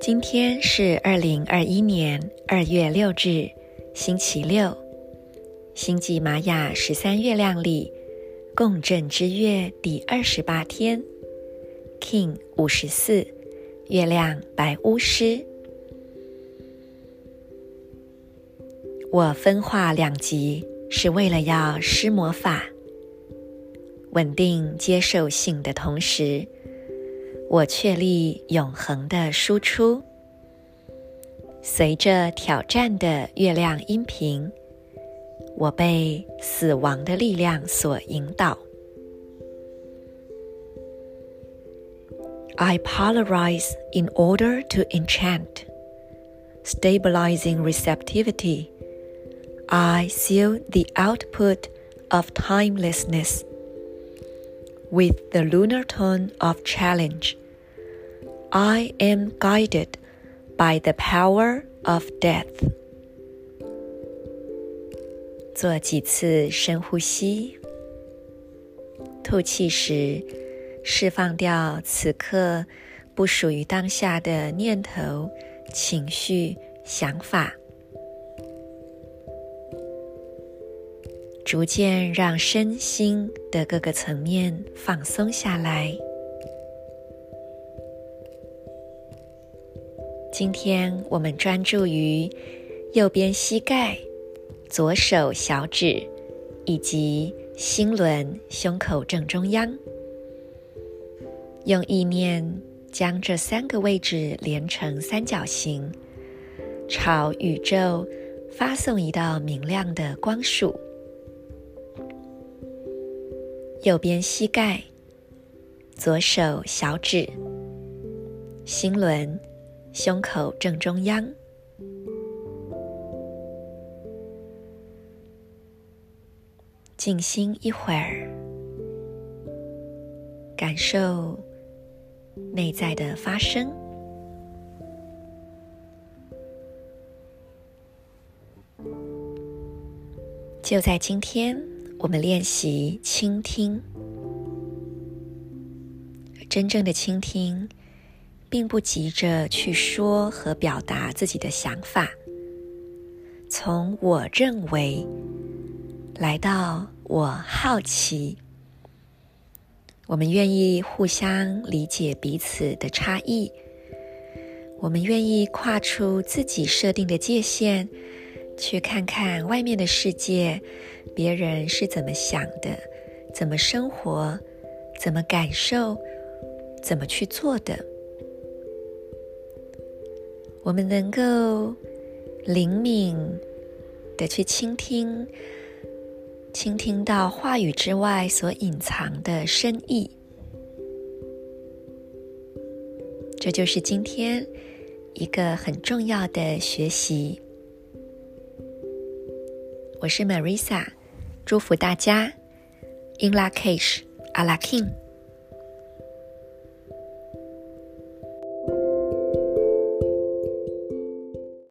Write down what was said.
今天是二零二一年二月六日，星期六，星际玛雅十三月亮里共振之月第二十八天，King 五十四，月亮白巫师。我分化两极，是为了要施魔法，稳定接受性的同时。我确立永恒的输出，随着挑战的月亮音频，我被死亡的力量所引导。I polarize in order to enchant, stabilizing receptivity. I seal the output of timelessness. With the lunar tone of challenge, I am guided by the power of death. 做几次深呼吸，吐气时释放掉此刻不属于当下的念头、情绪、想法。 逐渐让身心的各个层面放松下来。今天我们专注于右边膝盖、左手小指以及心轮胸口正中央，用意念将这三个位置连成三角形，朝宇宙发送一道明亮的光束。右边膝盖，左手小指，心轮，胸口正中央。静心一会儿，感受内在的发生。就在今天。我们练习倾听。真正的倾听，并不急着去说和表达自己的想法。从我认为，来到我好奇。我们愿意互相理解彼此的差异。我们愿意跨出自己设定的界限。去看看外面的世界，别人是怎么想的，怎么生活，怎么感受，怎么去做的。我们能够灵敏的去倾听，倾听到话语之外所隐藏的深意。这就是今天一个很重要的学习。我是 Marisa，祝福大家，In Lak'ech, Ala King。